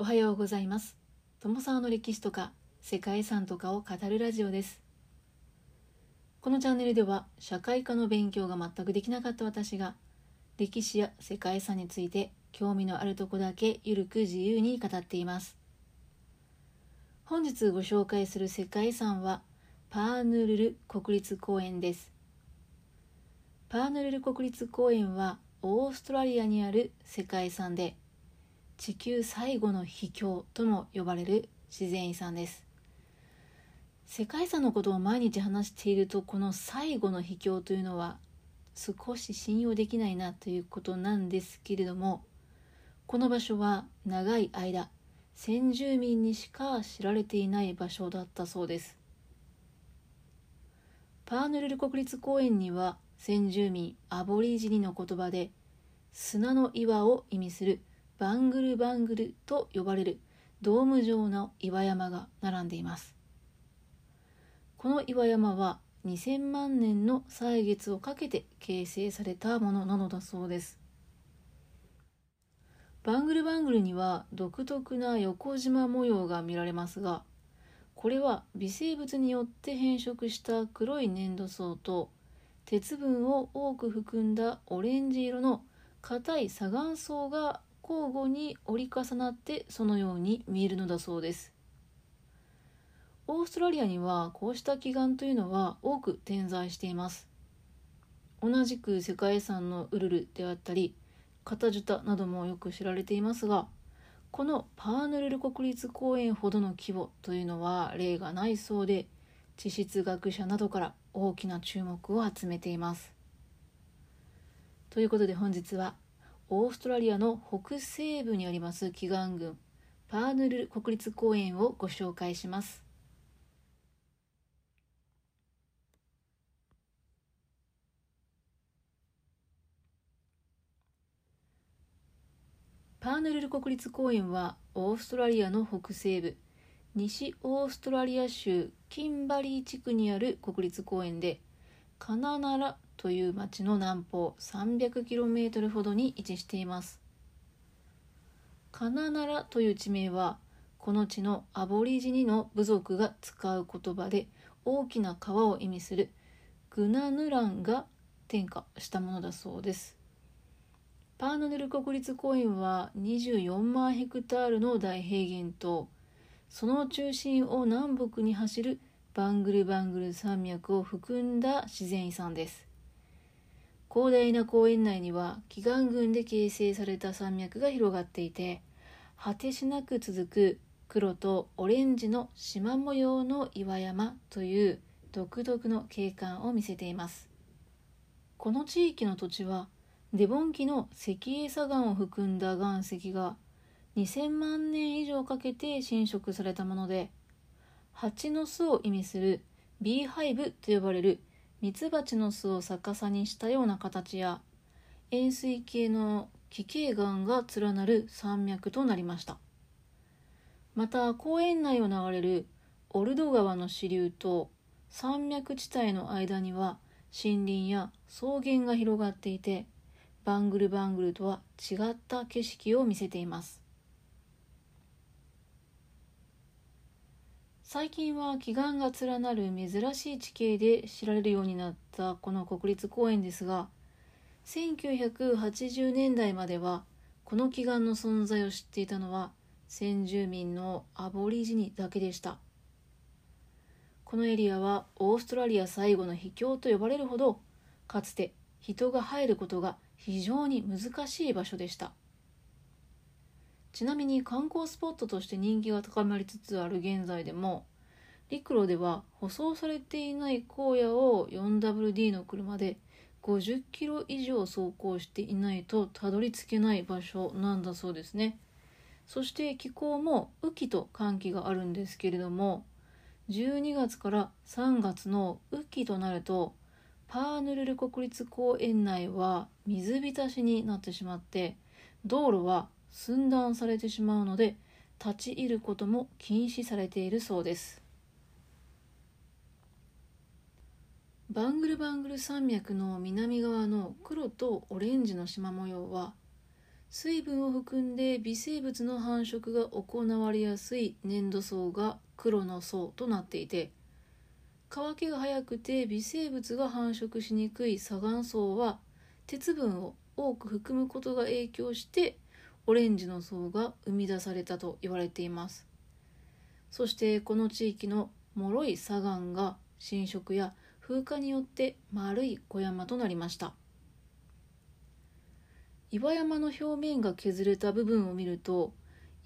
おはようございます。友沢の歴史とか世界遺産とかを語るラジオです。このチャンネルでは社会科の勉強が全くできなかった私が歴史や世界遺産について興味のあるとこだけゆるく自由に語っています。本日ご紹介する世界遺産はパーヌルル国立公園です。パーヌルル国立公園はオーストラリアにある世界遺産で地球最後の秘境とも呼ばれる自然遺産です。世界遺産のことを毎日話しているとこの最後の秘境というのは少し信用できないなということなんですけれどもこの場所は長い間先住民にしか知られていない場所だったそうです。パーヌルル国立公園には先住民アボリジニの言葉で砂の岩を意味するバングルバングルと呼ばれるドーム状の岩山が並んでいます。この岩山は2000万年の歳月をかけて形成されたものなのだそうです。バングルバングルには独特な横縞模様が見られますがこれは微生物によって変色した黒い粘土層と鉄分を多く含んだオレンジ色の硬い砂岩層が交互に折り重なってそのように見えるのだそうです。オーストラリアにはこうした奇岩というのは多く点在しています。同じく世界遺産のウルルであったりカタジュタなどもよく知られていますがこのパーヌルル国立公園ほどの規模というのは例がないそうで地質学者などから大きな注目を集めています。ということで本日はオーストラリアの北西部にあります祈願群パーヌル国立公園をご紹介します。パーヌルル国立公園はオーストラリアの北西部西オーストラリア州キンバリー地区にある国立公園でカナナラという町の南方 300km ほどに位置しています。カナナラという地名はこの地のアボリジニの部族が使う言葉で大きな川を意味するグナヌランが転化したものだそうです。パーノネル国立公園は24万ヘクタールの大平原とその中心を南北に走るバングルバングル山脈を含んだ自然遺産です。広大な公園内には祈願群で形成された山脈が広がっていて果てしなく続く黒とオレンジの縞模様の岩山という独特の景観を見せています。この地域の土地はデボン紀の石英砂岩を含んだ岩石が2000万年以上かけて侵食されたもので蜂の巣を意味するビーハイブと呼ばれるミツバチの巣を逆さにしたような形や円錐形の奇形岩が連なる山脈となりました。また公園内を流れるオルド川の支流と山脈地帯の間には森林や草原が広がっていてバングルバングルとは違った景色を見せています。最近は奇岩が連なる珍しい地形で知られるようになったこの国立公園ですが1980年代まではこの奇岩の存在を知っていたのは先住民のアボリジニだけでした。このエリアはオーストラリア最後の秘境と呼ばれるほどかつて人が入ることが非常に難しい場所でした。ちなみに観光スポットとして人気が高まりつつある現在でも陸路では舗装されていない荒野を 4WD の車で50キロ以上走行していないとたどり着けない場所なんだそうですね。そして気候も雨季と寒気があるんですけれども12月から3月の雨季となるとパーヌルル国立公園内は水浸しになってしまって道路は寸断されてしまうので立ち入ることも禁止されているそうです。バングルバングル山脈の南側の黒とオレンジの縞模様は水分を含んで微生物の繁殖が行われやすい粘土層が黒の層となっていて乾きが早くて微生物が繁殖しにくい砂岩層は鉄分を多く含むことが影響してオレンジの層が生み出されたと言われています。そしてこの地域の脆い砂岩が浸食や風化によって丸い小山となりました。岩山の表面が削れた部分を見ると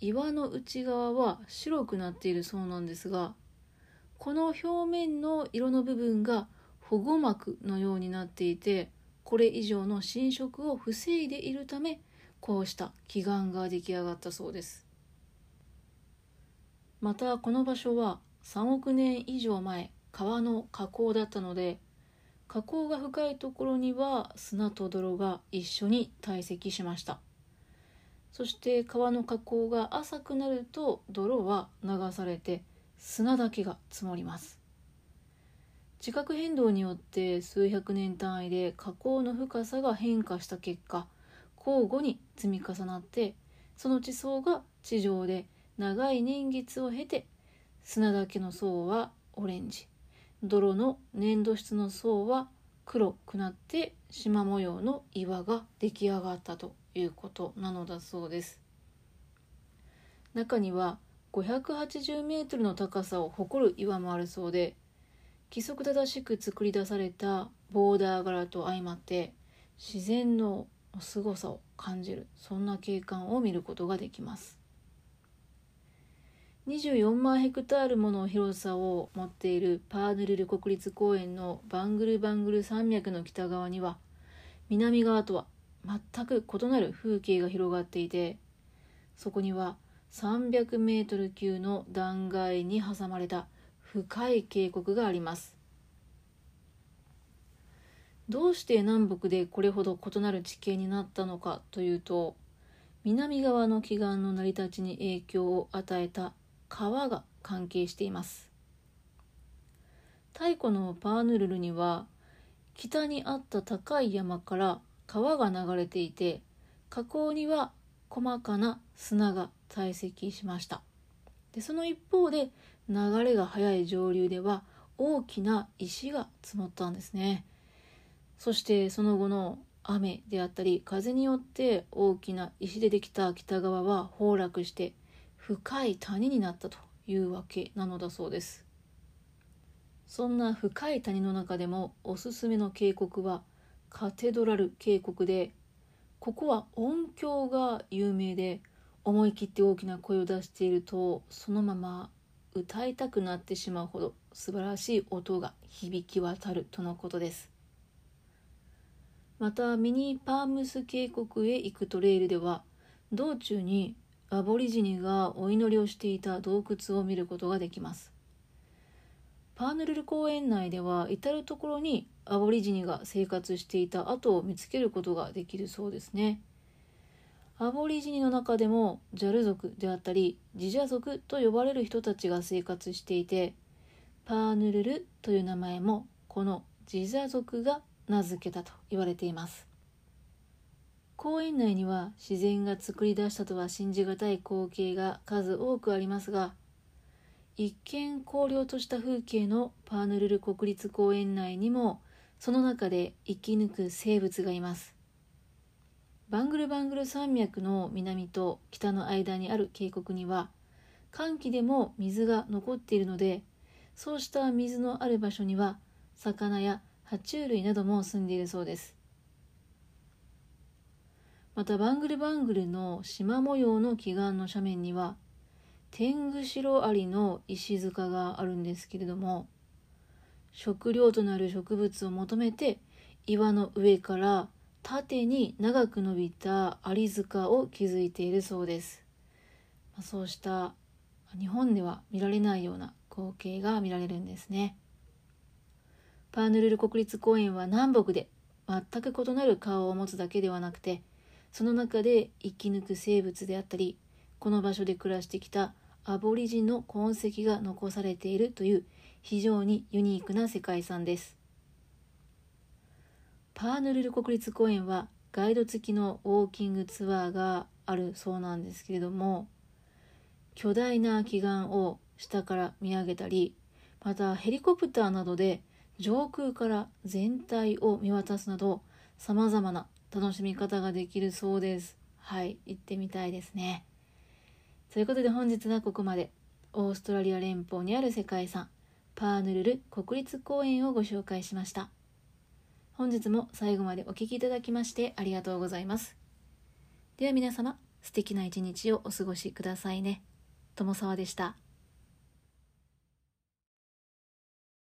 岩の内側は白くなっているそうなんですがこの表面の色の部分が保護膜のようになっていてこれ以上の侵食を防いでいるためこうした奇岩が出来上がったそうです。またこの場所は3億年以上前川の河口だったので河口が深いところには砂と泥が一緒に堆積しました。そして川の河口が浅くなると泥は流されて砂だけが積もります。地殻変動によって数百年単位で河口の深さが変化した結果交互に積み重なってその地層が地上で長い年月を経て砂だけの層はオレンジ泥の粘土質の層は黒くなって縞模様の岩が出来上がったということなのだそうです中には580メートルの高さを誇る岩もあるそうで規則正しく作り出されたボーダー柄と相まって自然の凄さを感じる。そんな景観を見ることができます。24万ヘクタールもの広さを持っているパーヌルル国立公園のバングルバングル山脈の北側には南側とは全く異なる風景が広がっていてそこには300メートル級の断崖に挟まれた深い渓谷があります。どうして南北でこれほど異なる地形になったのかというと南側の奇岩の成り立ちに影響を与えた川が関係しています。太古のパーヌルルには北にあった高い山から川が流れていて河口には細かな砂が堆積しました。でその一方で流れが速い上流では大きな石が積もったんですね。そしてその後の雨であったり風によって大きな石でできた北側は崩落して深い谷になったというわけなのだそうです。そんな深い谷の中でもおすすめの渓谷はカテドラル渓谷でここは音響が有名で思い切って大きな声を出しているとそのまま歌いたくなってしまうほど素晴らしい音が響き渡るとのことです。またミニパームス渓谷へ行くトレイルでは道中にアボリジニがお祈りをしていた洞窟を見ることができますパーヌルル公園内では至る所にアボリジニが生活していた跡を見つけることができるそうですね。アボリジニの中でもジャル族であったりジジャ族と呼ばれる人たちが生活していてパーヌルルという名前もこのジジャ族が名付けたと言われています。公園内には自然が作り出したとは信じがたい光景が数多くありますが一見荒涼とした風景のパーヌルル国立公園内にもその中で生き抜く生物がいます。バングルバングル山脈の南と北の間にある渓谷には寒気でも水が残っているのでそうした水のある場所には魚や爬虫類なども住んでいるそうですまたバングルバングルの縞模様の奇岩の斜面には天狗白アリの石塚があるんですけれども食料となる植物を求めて岩の上から縦に長く伸びたアリ塚を築いているそうです。ま、そうした日本では見られないような光景が見られるんですね。パーヌルル国立公園は南北で全く異なる顔を持つだけではなくてその中で生き抜く生物であったりこの場所で暮らしてきたアボリジンの痕跡が残されているという非常にユニークな世界遺産です。パーヌルル国立公園はガイド付きのウォーキングツアーがあるそうなんですけれども巨大な奇岩を下から見上げたりまたヘリコプターなどで上空から全体を見渡すなど様々な楽しみ方ができるそうです。はい行ってみたいですね。ということで本日はここまで。オーストラリア連邦にある世界遺産パーヌルル国立公園をご紹介しました。本日も最後までお聴きいただきましてありがとうございます。では皆様素敵な一日をお過ごしくださいね。友沢でした。